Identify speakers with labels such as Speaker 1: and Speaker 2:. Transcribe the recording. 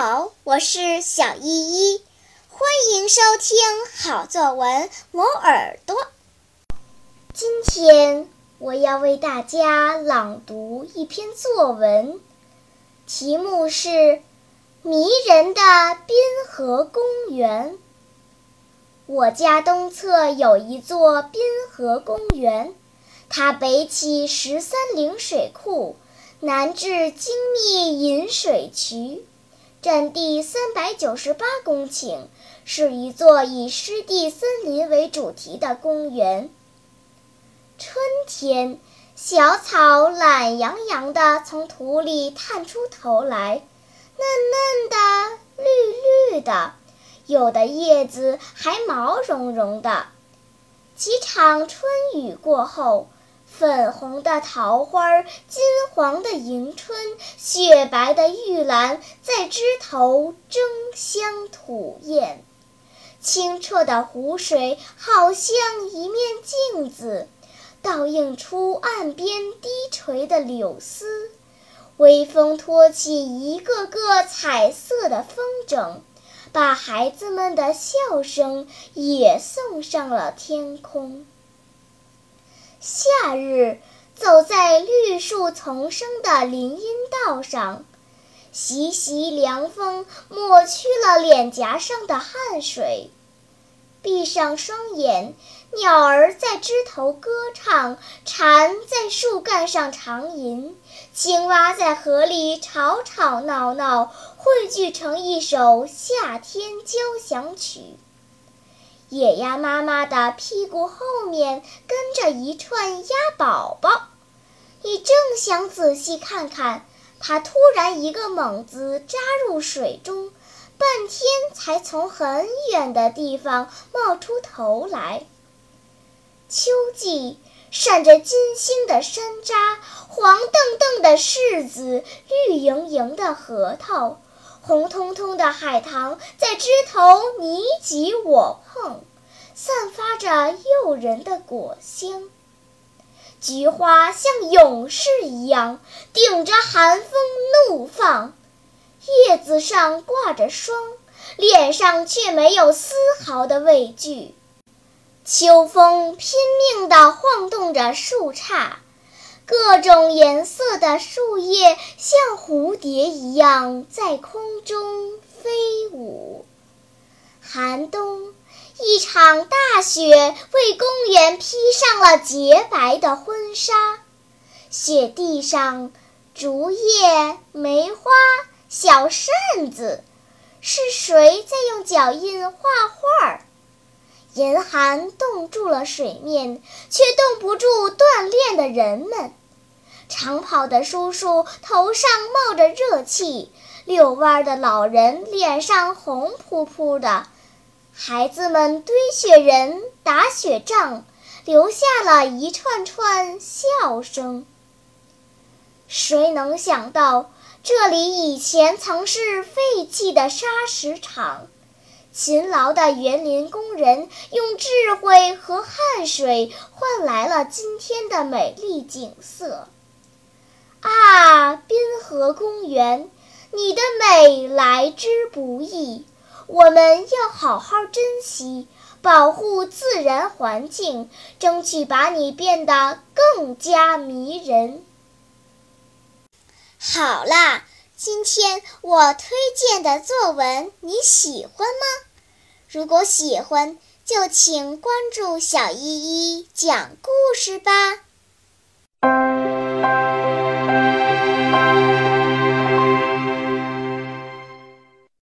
Speaker 1: 好，我是小依依，欢迎收听好作文磨耳朵。今天我要为大家朗读一篇作文，题目是《迷人的滨河公园》。我家东侧有一座滨河公园，它北起十三陵水库，南至精密引水渠。占地三百九十八公顷，是一座以湿地森林为主题的公园。春天，小草懒洋洋地从土里探出头来，嫩嫩的，绿绿的，有的叶子还毛茸茸的。几场春雨过后。粉红的桃花，金黄的迎春，雪白的玉兰，在枝头争相吐艳。清澈的湖水好像一面镜子，倒映出岸边低垂的柳丝。微风托起一个个彩色的风筝，把孩子们的笑声也送上了天空。夏日，走在绿树丛生的林荫道上，习习凉风抹去了脸颊上的汗水。闭上双眼，鸟儿在枝头歌唱，蝉在树干上长吟，青蛙在河里吵吵闹闹，汇聚成一首夏天交响曲。野鸭妈妈的屁股后面跟着一串鸭宝宝，你正想仔细看看，它突然一个猛子扎入水中，半天才从很远的地方冒出头来。秋季，闪着金星的山楂，黄澄澄的柿子，绿莹莹的核桃。红彤彤的海棠在枝头你挤我碰，散发着诱人的果香。菊花像勇士一样顶着寒风怒放，叶子上挂着霜，脸上却没有丝毫的畏惧。秋风拼命地晃动着树杈。各种颜色的树叶像蝴蝶一样在空中飞舞。寒冬，一场大雪为公园披上了洁白的婚纱。雪地上，竹叶、梅花、小扇子，是谁在用脚印画画？严寒冻住了水面，却冻不住锻炼的人们。长跑的叔叔头上冒着热气，遛弯的老人脸上红扑扑的，孩子们堆雪人、打雪仗，留下了一串串笑声。谁能想到，这里以前曾是废弃的砂石场？勤劳的园林工人用智慧和汗水换来了今天的美丽景色。啊，滨河公园，你的美来之不易，我们要好好珍惜，保护自然环境，争取把你变得更加迷人。好啦，今天我推荐的作文你喜欢吗？如果喜欢，就请关注小依依讲故事吧。